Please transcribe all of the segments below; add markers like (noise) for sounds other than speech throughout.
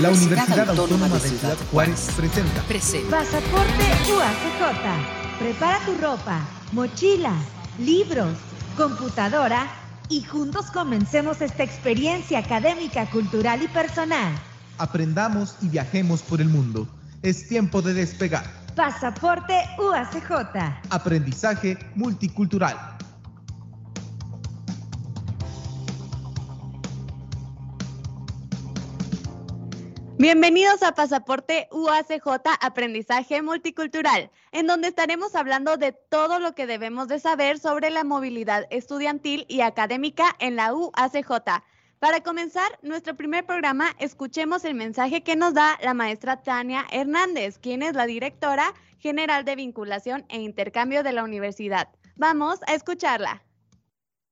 La Universidad Autónoma de Ciudad Juárez presenta. Pasaporte UACJ. Prepara tu ropa, mochila, libros, computadora y juntos comencemos esta experiencia académica, cultural y personal. Aprendamos y viajemos por el mundo. Es tiempo de despegar. Pasaporte UACJ. Aprendizaje multicultural. Bienvenidos a Pasaporte UACJ Aprendizaje Multicultural, en donde estaremos hablando de todo lo que debemos de saber sobre la movilidad estudiantil y académica en la UACJ. Para comenzar nuestro primer programa, escuchemos el mensaje que nos da la maestra Tania Hernández, quien es la directora general de vinculación e intercambio de la universidad. Vamos a escucharla.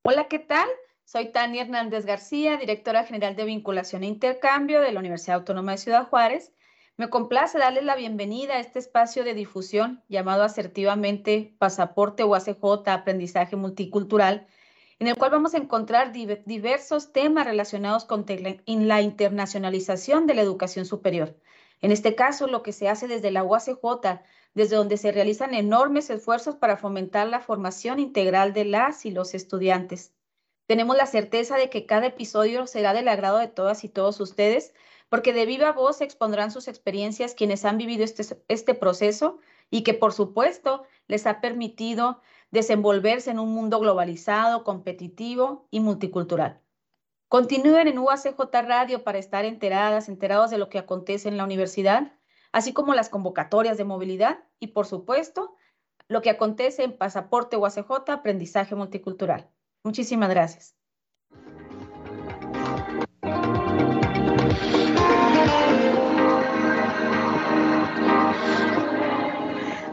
Hola, ¿qué tal? Soy Tania Hernández García, directora general de vinculación e intercambio de la Universidad Autónoma de Ciudad Juárez. Me complace darles la bienvenida a este espacio de difusión llamado asertivamente Pasaporte UACJ Aprendizaje Multicultural, en el cual vamos a encontrar diversos temas relacionados con la internacionalización de la educación superior. En este caso, lo que se hace desde la UACJ, desde donde se realizan enormes esfuerzos para fomentar la formación integral de las y los estudiantes. Tenemos la certeza de que cada episodio será del agrado de todas y todos ustedes, porque de viva voz expondrán sus experiencias quienes han vivido este, este proceso y que por supuesto les ha permitido desenvolverse en un mundo globalizado, competitivo y multicultural. Continúen en UACJ Radio para estar enteradas, enterados de lo que acontece en la universidad, así como las convocatorias de movilidad y, por supuesto, lo que acontece en Pasaporte UACJ Aprendizaje Multicultural. Muchísimas gracias.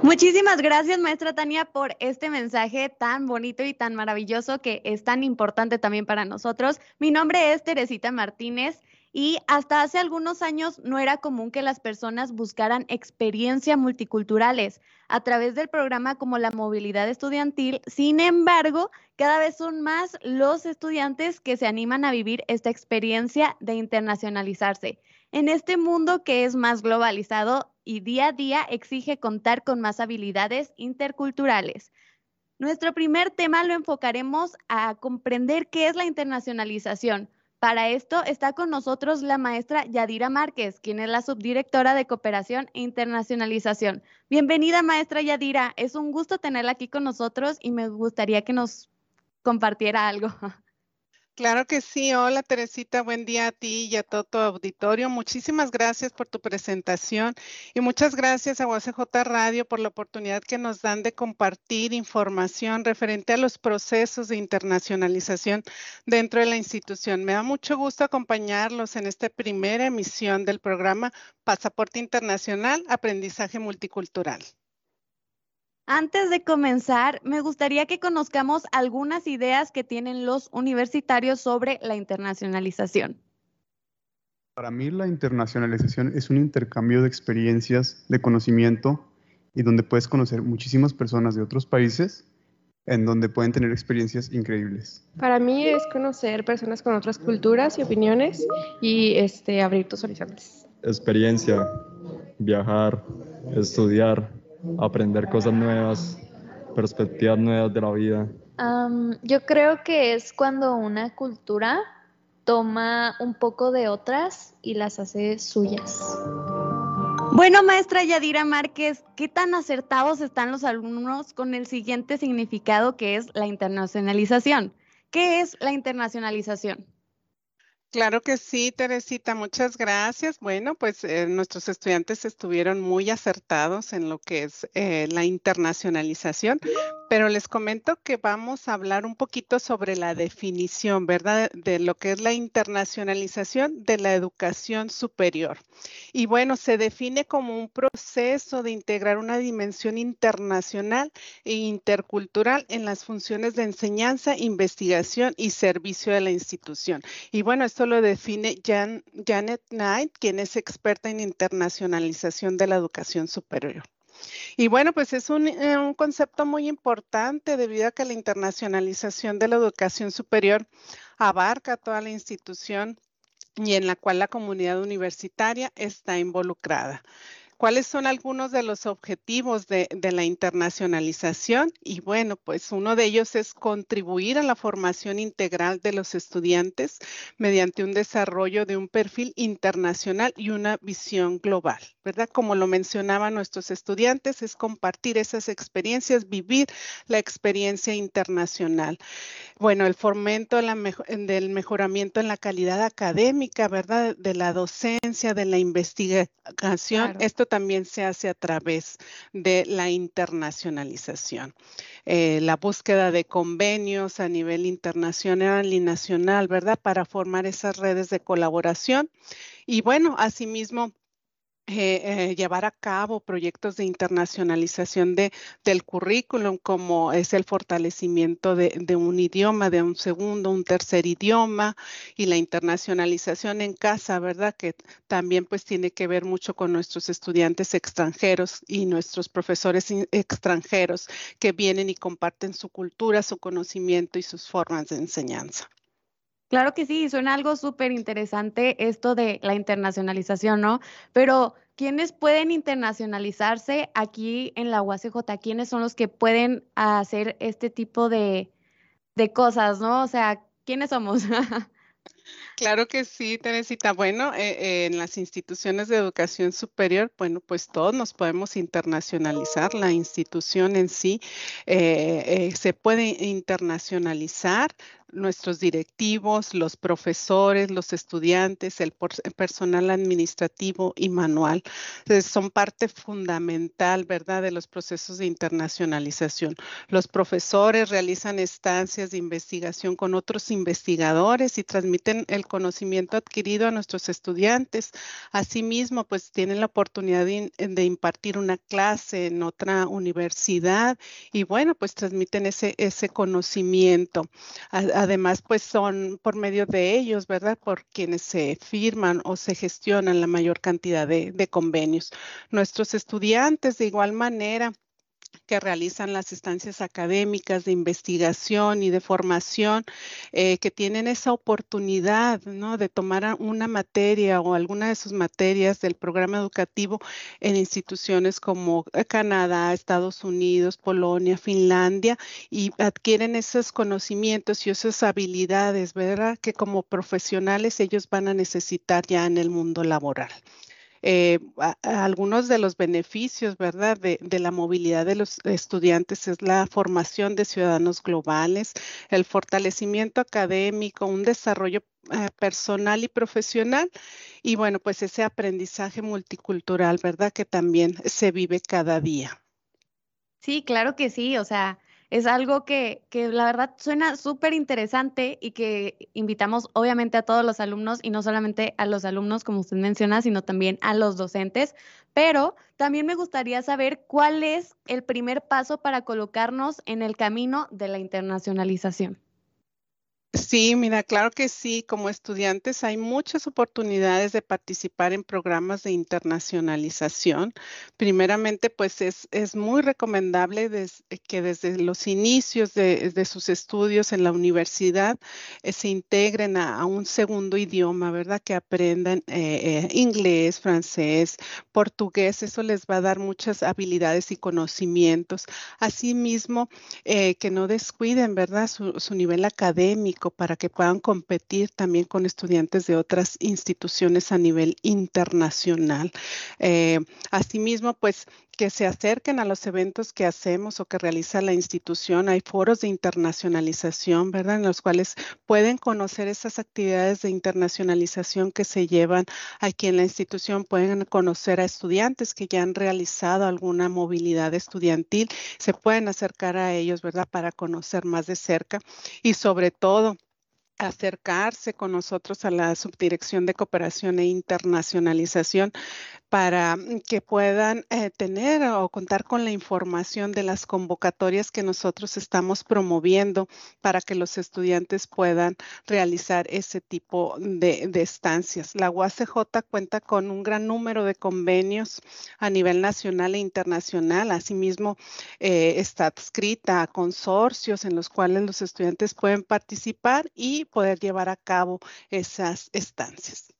Muchísimas gracias, maestra Tania, por este mensaje tan bonito y tan maravilloso que es tan importante también para nosotros. Mi nombre es Teresita Martínez y hasta hace algunos años no era común que las personas buscaran experiencias multiculturales a través del programa como la movilidad estudiantil. Sin embargo, cada vez son más los estudiantes que se animan a vivir esta experiencia de internacionalizarse. En este mundo que es más globalizado y día a día exige contar con más habilidades interculturales. Nuestro primer tema lo enfocaremos a comprender qué es la internacionalización para esto está con nosotros la maestra Yadira Márquez, quien es la subdirectora de Cooperación e Internacionalización. Bienvenida, maestra Yadira. Es un gusto tenerla aquí con nosotros y me gustaría que nos compartiera algo. (laughs) Claro que sí. Hola Teresita, buen día a ti y a todo tu auditorio. Muchísimas gracias por tu presentación y muchas gracias a UACJ Radio por la oportunidad que nos dan de compartir información referente a los procesos de internacionalización dentro de la institución. Me da mucho gusto acompañarlos en esta primera emisión del programa Pasaporte Internacional, Aprendizaje Multicultural. Antes de comenzar, me gustaría que conozcamos algunas ideas que tienen los universitarios sobre la internacionalización. Para mí la internacionalización es un intercambio de experiencias, de conocimiento y donde puedes conocer muchísimas personas de otros países en donde pueden tener experiencias increíbles. Para mí es conocer personas con otras culturas y opiniones y este, abrir tus horizontes. Experiencia, viajar, estudiar, aprender cosas nuevas, perspectivas nuevas de la vida. yo creo que es cuando una cultura toma un poco de otras y las hace suyas. Bueno, maestra Yadira Márquez, ¿qué tan acertados están los alumnos con el siguiente significado que es la internacionalización? ¿Qué es la internacionalización? Claro que sí, Teresita, muchas gracias. Bueno, pues eh, nuestros estudiantes estuvieron muy acertados en lo que es eh, la internacionalización, pero les comento que vamos a hablar un poquito sobre la definición, ¿verdad? De lo que es la internacionalización de la educación superior. Y bueno, se define como un proceso de integrar una dimensión internacional e intercultural en las funciones de enseñanza, investigación y servicio de la institución. Y bueno, esto lo define Janet Knight, quien es experta en internacionalización de la educación superior. Y bueno, pues es eh, un, concepto muy importante debido a que la internacionalización de la educación superior abarca toda la institución y en la cual la comunidad universitaria está involucrada cuáles son algunos de los objetivos de, la internacionalización. Y bueno, pues uno de ellos es contribuir a la formación integral de los estudiantes mediante un desarrollo de un perfil internacional y una visión global, ¿verdad? Como lo mencionaban nuestros estudiantes, es compartir esas experiencias, vivir la experiencia internacional. Bueno, el fomento del mejoramiento en la calidad académica, ¿verdad? De la docencia, de la investigación. Esto también se hace a través de la internacionalización. Eh, la búsqueda de convenios a nivel internacional y nacional, ¿verdad? Para formar esas redes de colaboración. Y bueno, asimismo, eh, eh, llevar a cabo proyectos de internacionalización de, del currículum, como es el fortalecimiento de, de, un idioma, de un segundo, un tercer idioma y la internacionalización en casa, ¿verdad? Que también pues tiene que ver mucho con nuestros estudiantes extranjeros y nuestros profesores extranjeros que vienen y comparten su cultura, su conocimiento y sus formas de enseñanza. Claro que sí, suena algo súper interesante esto de la internacionalización, ¿no? Pero, ¿quiénes pueden internacionalizarse aquí en la UACJ? ¿Quiénes son los que pueden hacer este tipo de, de cosas, ¿no? O sea, ¿quiénes somos? (laughs) Claro que sí, Teresita. Bueno, eh, eh, en las instituciones de educación superior, bueno, pues todos nos podemos internacionalizar. La institución en sí eh, se puede internacionalizar nuestros directivos, los profesores, los estudiantes, el, personal administrativo y manual. son parte fundamental, ¿verdad?, de los procesos de internacionalización. Los profesores realizan estancias de investigación con otros investigadores y transmiten el conocimiento adquirido a nuestros estudiantes. Asimismo, pues tienen la oportunidad de, de impartir una clase en otra universidad y bueno, pues transmiten ese, ese conocimiento además, pues son por medio de ellos, ¿verdad? Por quienes se firman o se gestionan la mayor cantidad de, de convenios. Nuestros estudiantes, de igual manera, que realizan las estancias académicas de investigación y de formación, eh, que tienen esa oportunidad ¿no? de tomar una materia o alguna de sus materias del programa educativo en instituciones como Canadá, Estados Unidos, Polonia, Finlandia, y adquieren esos conocimientos y esas habilidades, ¿verdad? Que como profesionales ellos van a necesitar ya en el mundo laboral. Eh, algunos de los beneficios, ¿verdad?, de, la movilidad de los estudiantes es la formación de ciudadanos globales, el fortalecimiento académico, un desarrollo eh, personal y profesional y bueno, pues ese aprendizaje multicultural, ¿verdad?, que también se vive cada día. Sí, claro que sí, o sea, es algo que, que la verdad suena súper interesante y que invitamos obviamente a todos los alumnos y no solamente a los alumnos, como usted menciona, sino también a los docentes. Pero también me gustaría saber cuál es el primer paso para colocarnos en el camino de la internacionalización. Sí, mira, claro que sí. Como estudiantes hay muchas oportunidades de participar en programas de internacionalización. Primeramente, pues es, es muy recomendable que desde los inicios de, sus estudios en la universidad eh, se integren a, un segundo idioma, ¿verdad? Que aprendan eh, eh, inglés, francés, portugués. Eso les va a dar muchas habilidades y conocimientos. Asimismo, que no descuiden, ¿verdad? su nivel académico para que puedan competir también con estudiantes de otras instituciones a nivel internacional. Eh, asimismo, pues que se acerquen a los eventos que hacemos o que realiza la institución. Hay foros de internacionalización, ¿verdad? En los cuales pueden conocer esas actividades de internacionalización que se llevan aquí en la institución. Pueden conocer a estudiantes que ya han realizado alguna movilidad estudiantil. Se pueden acercar a ellos, ¿verdad? Para conocer más de cerca y sobre todo acercarse con nosotros a la Subdirección de Cooperación e Internacionalización para mm, que puedan eh, tener o contar con la información de las convocatorias que nosotros estamos promoviendo para que los estudiantes puedan realizar ese tipo de, estancias. La UACJ cuenta con un gran número de convenios a nivel nacional e internacional. Asimismo, eh, está adscrita a consorcios en los cuales los estudiantes pueden participar y poder llevar a cabo esas estancias.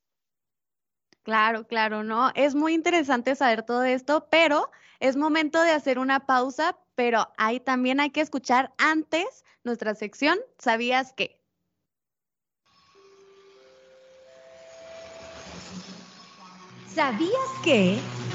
Claro, claro, ¿no? Es muy interesante saber todo esto, pero es momento de hacer una pausa, pero ahí también hay que escuchar antes nuestra sección, ¿sabías qué? ¿Sabías qué?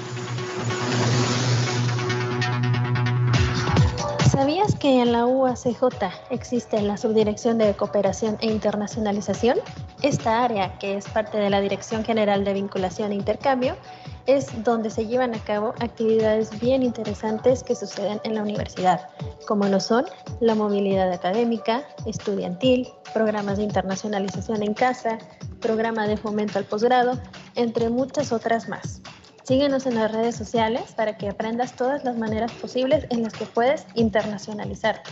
¿Sabías que en la UACJ existe la Subdirección de Cooperación e Internacionalización? Esta área, que es parte de la Dirección General de Vinculación e Intercambio, es donde se llevan a cabo actividades bien interesantes que suceden en la universidad, como lo son la movilidad académica, estudiantil, programas de internacionalización en casa, programa de fomento al posgrado, entre muchas otras más. Síguenos en las redes sociales para que aprendas todas las maneras posibles en las que puedes internacionalizarte.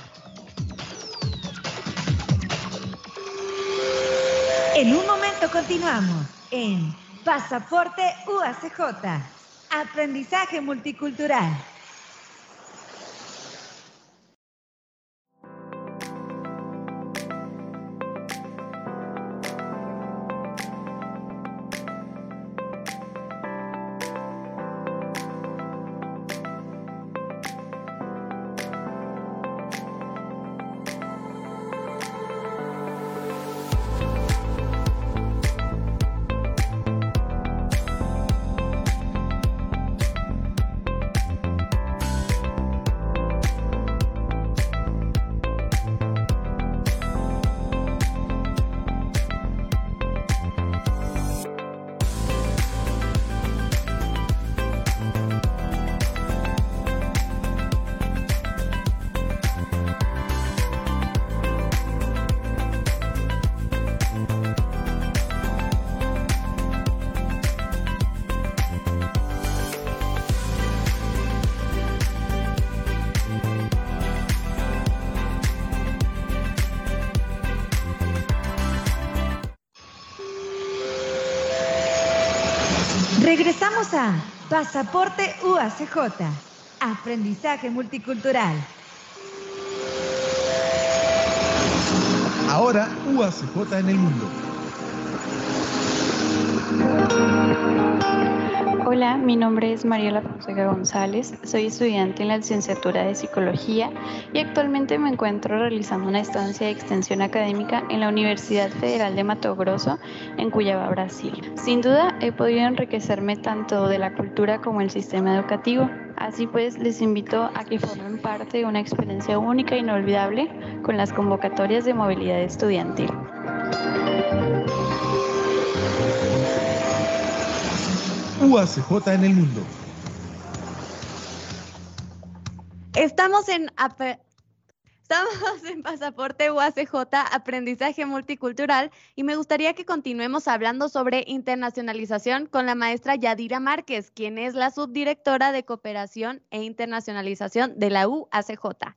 En un momento continuamos en Pasaporte UACJ. Aprendizaje multicultural. Pasaporte UACJ. Aprendizaje multicultural. Ahora UACJ en el mundo. Hola, mi nombre es Mariela Fonseca González, soy estudiante en la licenciatura de Psicología y actualmente me encuentro realizando una estancia de extensión académica en la Universidad Federal de Mato Grosso, en Cuyaba, Brasil. Sin duda, he podido enriquecerme tanto de la cultura como el sistema educativo. Así pues, les invito a que formen parte de una experiencia única e inolvidable con las convocatorias de movilidad estudiantil. UACJ en el mundo. Estamos en Pasaporte UACJ, Aprendizaje Multicultural, y me gustaría que continuemos hablando sobre internacionalización con la maestra Yadira Márquez, quien es la subdirectora de Cooperación e Internacionalización de la UACJ.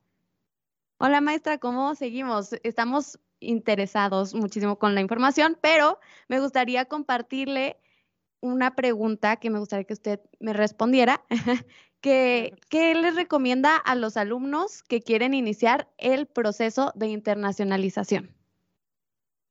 Hola maestra, ¿cómo seguimos? Estamos interesados muchísimo con la información, pero me gustaría compartirle una pregunta que me gustaría que usted me respondiera. (laughs) ¿Qué les recomienda a los alumnos que quieren iniciar el proceso de internacionalización?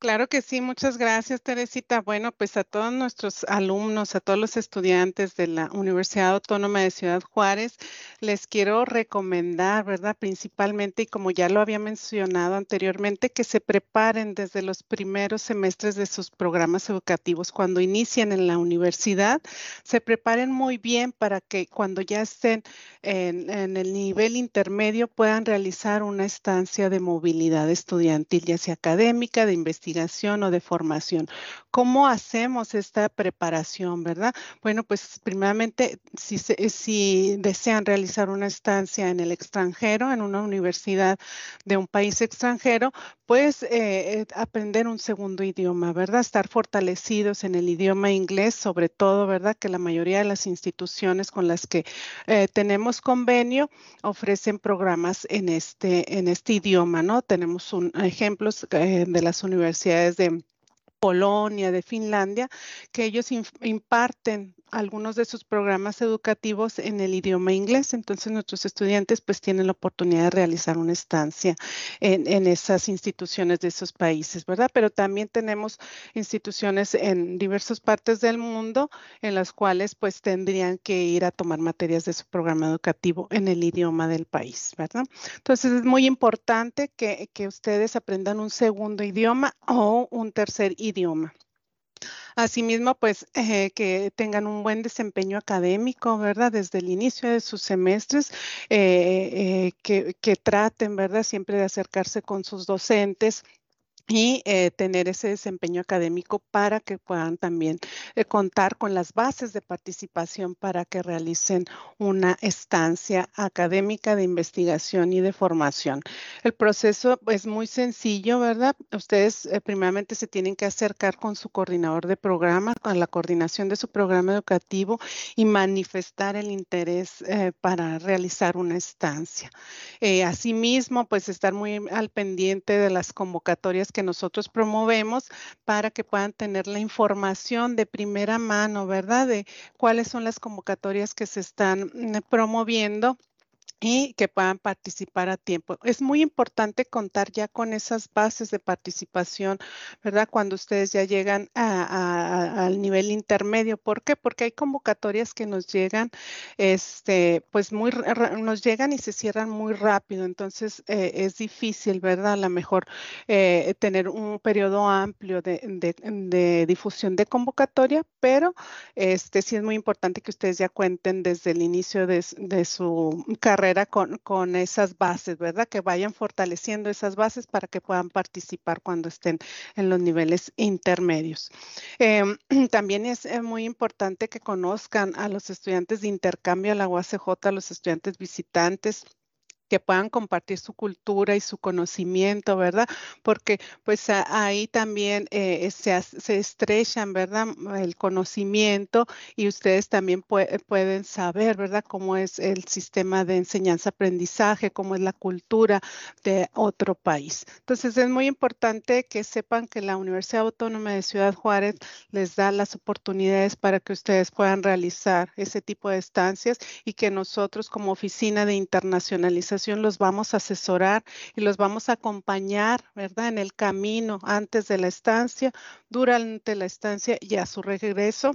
Claro que sí, muchas gracias, Teresita. Bueno, pues a todos nuestros alumnos, a todos los estudiantes de la Universidad Autónoma de Ciudad Juárez, les quiero recomendar, ¿verdad? Principalmente, y como ya lo había mencionado anteriormente, que se preparen desde los primeros semestres de sus programas educativos. Cuando inician en la universidad, se preparen muy bien para que cuando ya estén en, el nivel intermedio puedan realizar una estancia de movilidad estudiantil, ya sea académica, de investigación o de formación. ¿Cómo hacemos esta preparación, verdad? Bueno, pues primeramente, si, si desean realizar una estancia en el extranjero, en una universidad de un país extranjero, pues eh, aprender un segundo idioma, ¿verdad? Estar fortalecidos en el idioma inglés, sobre todo, ¿verdad? Que la mayoría de las instituciones con las que eh, tenemos convenio ofrecen programas en este, en este idioma, ¿no? Tenemos un, ejemplos eh, de las universidades de Polonia, de Finlandia, que ellos imparten algunos de sus programas educativos en el idioma inglés. Entonces nuestros estudiantes pues tienen la oportunidad de realizar una estancia en, esas instituciones de esos países, ¿verdad? Pero también tenemos instituciones en diversas partes del mundo en las cuales pues tendrían que ir a tomar materias de su programa educativo en el idioma del país, ¿verdad? Entonces es muy importante que, que ustedes aprendan un segundo idioma o un tercer idioma. Asimismo, pues eh, que tengan un buen desempeño académico, ¿verdad? Desde el inicio de sus semestres, eh, eh, que, que traten, ¿verdad? Siempre de acercarse con sus docentes y eh, tener ese desempeño académico para que puedan también eh, contar con las bases de participación para que realicen una estancia académica de investigación y de formación. El proceso es muy sencillo, ¿verdad? Ustedes eh, primeramente se tienen que acercar con su coordinador de programa, con la coordinación de su programa educativo y manifestar el interés para realizar una estancia. asimismo, pues estar muy al pendiente de las convocatorias que nosotros promovemos para que puedan tener la información de primera mano, ¿verdad? De cuáles son las convocatorias que se están mm, promoviendo y que puedan participar a tiempo. Es muy importante contar ya con esas bases de participación, ¿verdad? Cuando ustedes ya llegan al nivel intermedio. ¿Por qué? Porque hay convocatorias que nos llegan, este, pues muy, nos llegan y se cierran muy rápido. Entonces eh, es difícil, ¿verdad? A lo mejor eh, tener un periodo amplio de, difusión de convocatoria, pero este sí es muy importante que ustedes ya cuenten desde el inicio de su carrera con, esas bases, ¿verdad? Que vayan fortaleciendo esas bases para que puedan participar cuando estén en los niveles intermedios. Em, (clears throat) también es eh, muy importante que conozcan a los estudiantes de intercambio a la UACJ, a los estudiantes visitantes que puedan compartir su cultura y su conocimiento, ¿verdad? Porque pues ahí también eh, se, se, estrechan, ¿verdad? El conocimiento y ustedes también pueden saber, ¿verdad? Cómo es el sistema de enseñanza-aprendizaje, cómo es la cultura de otro país. Entonces es muy importante que sepan que la Universidad Autónoma de Ciudad Juárez les da las oportunidades para que ustedes puedan realizar ese tipo de estancias y que nosotros como oficina de internacionalización los vamos a asesorar y los vamos a acompañar, ¿verdad? En el camino antes de la estancia, durante la estancia y a su regreso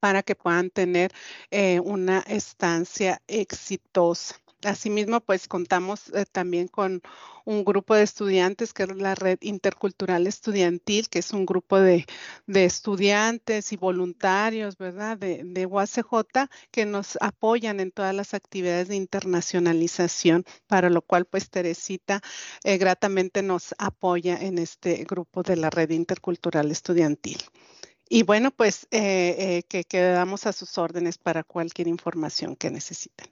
para que puedan tener eh, una estancia exitosa. Asimismo, pues contamos eh, también con un grupo de estudiantes que es la Red Intercultural Estudiantil, que es un grupo de, estudiantes y voluntarios, ¿verdad? De, de UACJ que nos apoyan en todas las actividades de internacionalización, para lo cual pues Teresita eh, gratamente nos apoya en este grupo de la Red Intercultural Estudiantil. Y bueno, pues eh, que quedamos a sus órdenes para cualquier información que necesiten.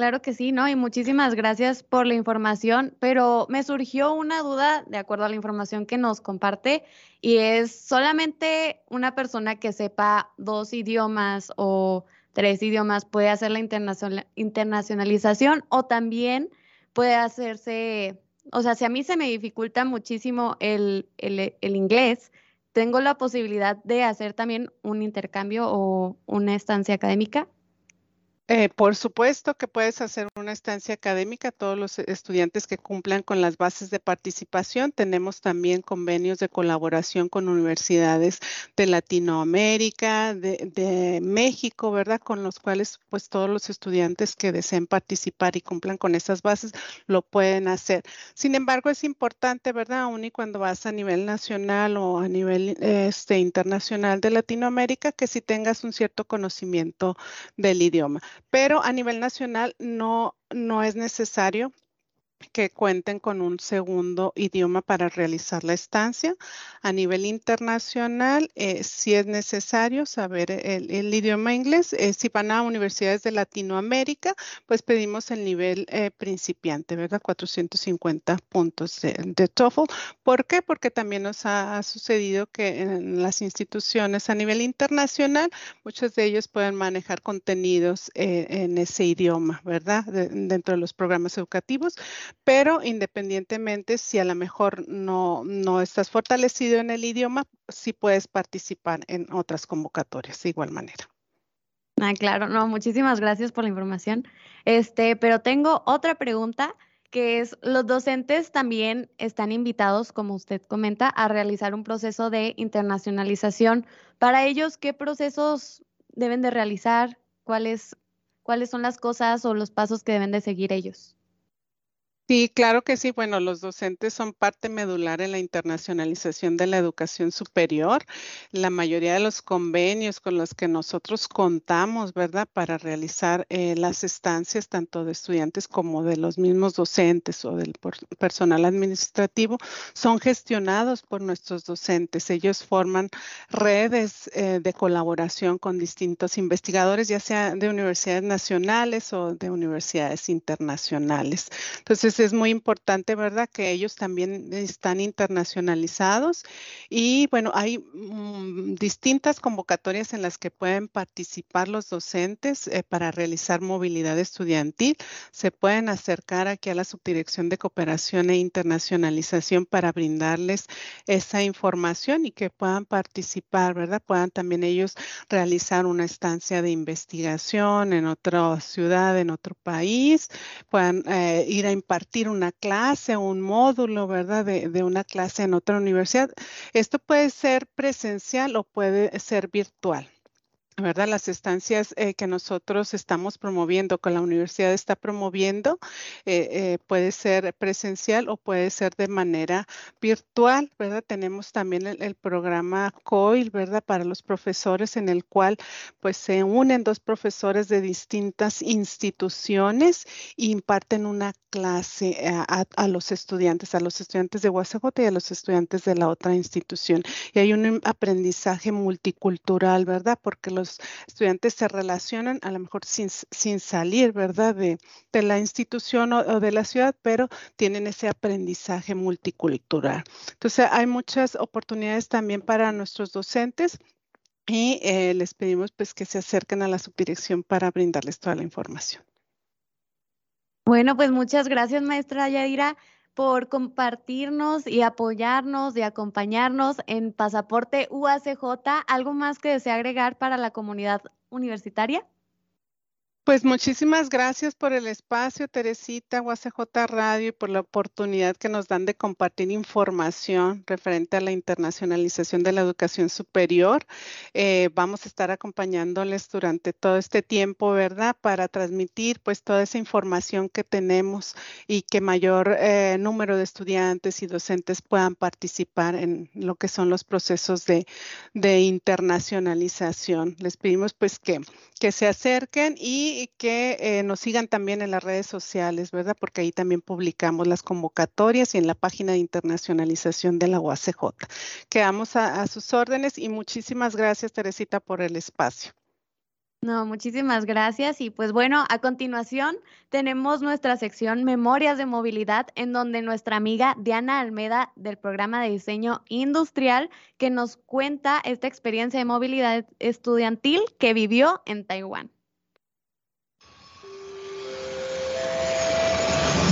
Claro que sí, ¿no? Y muchísimas gracias por la información, pero me surgió una duda de acuerdo a la información que nos comparte y es solamente una persona que sepa dos idiomas o tres idiomas puede hacer la internacionalización o también puede hacerse, o sea, si a mí se me dificulta muchísimo el, el, el inglés, tengo la posibilidad de hacer también un intercambio o una estancia académica. Eh, por supuesto que puedes hacer una estancia académica, todos los estudiantes que cumplan con las bases de participación. Tenemos también convenios de colaboración con universidades de Latinoamérica, de, México, ¿verdad? Con los cuales pues todos los estudiantes que deseen participar y cumplan con esas bases lo pueden hacer. Sin embargo, es importante, ¿verdad? Aún y cuando vas a nivel nacional o a nivel este, internacional de Latinoamérica, que si tengas un cierto conocimiento del idioma pero a nivel nacional no, no es necesario que cuenten con un segundo idioma para realizar la estancia. A nivel internacional, eh, si es necesario saber el, idioma inglés, eh, si van a universidades de Latinoamérica, pues pedimos el nivel eh, principiante, ¿verdad? 450 puntos de, de, TOEFL. ¿Por qué? Porque también nos ha, sucedido que en las instituciones a nivel internacional, muchos de ellos pueden manejar contenidos en ese idioma, ¿verdad? dentro de los programas educativos pero independientemente si a lo mejor no, no estás fortalecido en el idioma, sí puedes participar en otras convocatorias de igual manera. Ah, claro, no, muchísimas gracias por la información. Este, pero tengo otra pregunta que es, los docentes también están invitados, como usted comenta, a realizar un proceso de internacionalización. Para ellos, ¿qué procesos deben de realizar? ¿Cuáles, cuáles son las cosas o los pasos que deben de seguir ellos? Sí, claro que sí. Bueno, los docentes son parte medular en la internacionalización de la educación superior. La mayoría de los convenios con los que nosotros contamos, ¿verdad? Para realizar eh, las estancias tanto de estudiantes como de los mismos docentes o del personal administrativo son gestionados por nuestros docentes. Ellos forman redes eh, de colaboración con distintos investigadores, ya sea de universidades nacionales o de universidades internacionales. Entonces, es muy importante, ¿verdad? Que ellos también están internacionalizados y bueno, hay mm, distintas convocatorias en las que pueden participar los docentes eh, para realizar movilidad estudiantil. Se pueden acercar aquí a la Subdirección de Cooperación e Internacionalización para brindarles esa información y que puedan participar, ¿verdad? Puedan también ellos realizar una estancia de investigación en otra ciudad, en otro país, puedan eh, ir a impartir una clase, un módulo, ¿verdad? De, de, una clase en otra universidad. Esto puede ser presencial o puede ser virtual. ¿Verdad? Las estancias eh, que nosotros estamos promoviendo, que la universidad está promoviendo, eh, eh, puede ser presencial o puede ser de manera virtual, ¿verdad? Tenemos también el, programa COIL, ¿verdad? Para los profesores en el cual pues se unen dos profesores de distintas instituciones e imparten una clase a, los estudiantes, a los estudiantes de UACJ y a los estudiantes de la otra institución. Y hay un aprendizaje multicultural, ¿verdad? Porque los estudiantes se relacionan a lo mejor sin, sin salir, ¿verdad? De, de la institución o, de la ciudad, pero tienen ese aprendizaje multicultural. Entonces, hay muchas oportunidades también para nuestros docentes y eh, les pedimos pues que se acerquen a la subdirección para brindarles toda la información. Bueno, pues muchas gracias, maestra Yadira por compartirnos y apoyarnos y acompañarnos en Pasaporte UACJ. ¿Algo más que desea agregar para la comunidad universitaria? Pues muchísimas gracias por el espacio, Teresita, UACJ Radio, y por la oportunidad que nos dan de compartir información referente a la internacionalización de la educación superior. Eh, vamos a estar acompañándoles durante todo este tiempo, ¿verdad? Para transmitir pues toda esa información que tenemos y que mayor eh, número de estudiantes y docentes puedan participar en lo que son los procesos de, de internacionalización. Les pedimos pues que, que se acerquen y y que eh, nos sigan también en las redes sociales, ¿verdad? Porque ahí también publicamos las convocatorias y en la página de internacionalización de la UACJ. Quedamos a, a sus órdenes y muchísimas gracias, Teresita, por el espacio. No, muchísimas gracias. Y pues bueno, a continuación tenemos nuestra sección Memorias de Movilidad, en donde nuestra amiga Diana Almeda del programa de diseño industrial, que nos cuenta esta experiencia de movilidad estudiantil que vivió en Taiwán.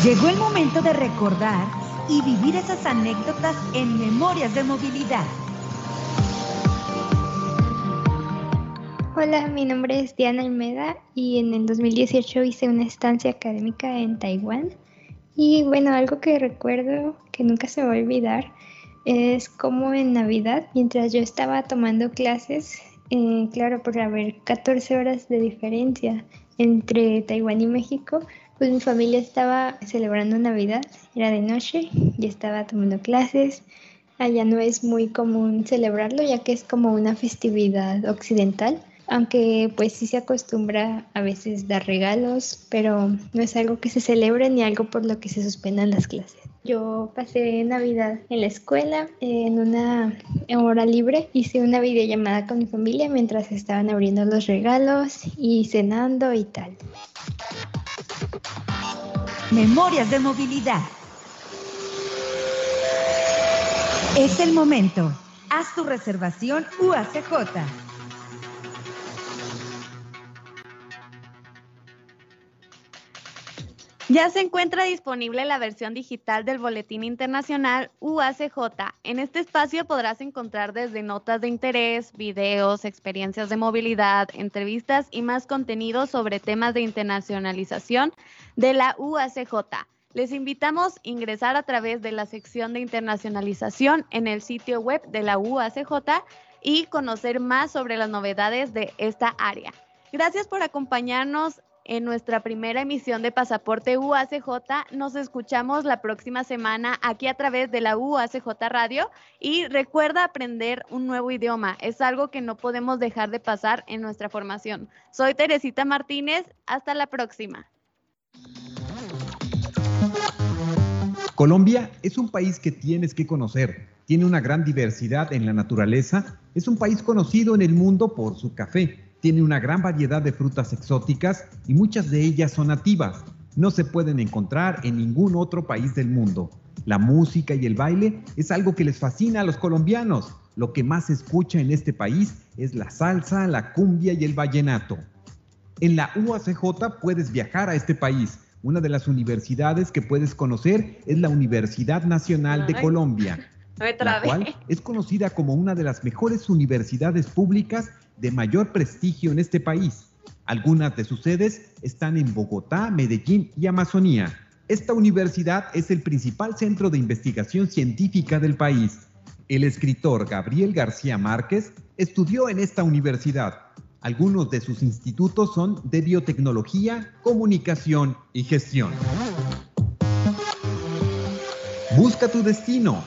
Llegó el momento de recordar y vivir esas anécdotas en Memorias de Movilidad. Hola, mi nombre es Diana Almeda y en el 2018 hice una estancia académica en Taiwán. Y bueno, algo que recuerdo que nunca se va a olvidar es como en Navidad, mientras yo estaba tomando clases, eh, claro, por haber 14 horas de diferencia entre Taiwán y México, pues mi familia estaba celebrando Navidad, era de noche y estaba tomando clases. Allá no es muy común celebrarlo ya que es como una festividad occidental, aunque pues sí se acostumbra a veces dar regalos, pero no es algo que se celebre ni algo por lo que se suspendan las clases. Yo pasé Navidad en la escuela, en una hora libre, hice una videollamada con mi familia mientras estaban abriendo los regalos y cenando y tal. Memorias de movilidad. Es el momento. Haz tu reservación UACJ. Ya se encuentra disponible la versión digital del Boletín Internacional UACJ. En este espacio podrás encontrar desde notas de interés, videos, experiencias de movilidad, entrevistas y más contenido sobre temas de internacionalización de la UACJ. Les invitamos a ingresar a través de la sección de internacionalización en el sitio web de la UACJ y conocer más sobre las novedades de esta área. Gracias por acompañarnos en nuestra primera emisión de Pasaporte UACJ. Nos escuchamos la próxima semana aquí a través de la UACJ Radio y recuerda aprender un nuevo idioma. Es algo que no podemos dejar de pasar en nuestra formación. Soy Teresita Martínez. Hasta la próxima. Colombia es un país que tienes que conocer. Tiene una gran diversidad en la naturaleza. Es un país conocido en el mundo por su café tiene una gran variedad de frutas exóticas y muchas de ellas son nativas. No se pueden encontrar en ningún otro país del mundo. La música y el baile es algo que les fascina a los colombianos. Lo que más se escucha en este país es la salsa, la cumbia y el vallenato. En la UACJ puedes viajar a este país. Una de las universidades que puedes conocer es la Universidad Nacional de Colombia, la cual es conocida como una de las mejores universidades públicas de mayor prestigio en este país. Algunas de sus sedes están en Bogotá, Medellín y Amazonía. Esta universidad es el principal centro de investigación científica del país. El escritor Gabriel García Márquez estudió en esta universidad. Algunos de sus institutos son de biotecnología, comunicación y gestión. Busca tu destino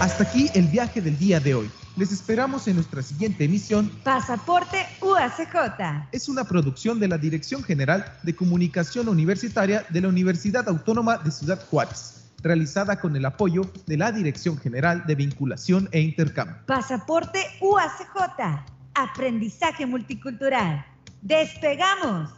Hasta aquí el viaje del día de hoy. Les esperamos en nuestra siguiente emisión. Pasaporte UACJ. Es una producción de la Dirección General de Comunicación Universitaria de la Universidad Autónoma de Ciudad Juárez, realizada con el apoyo de la Dirección General de Vinculación e Intercambio. Pasaporte UACJ. Aprendizaje multicultural. ¡Despegamos!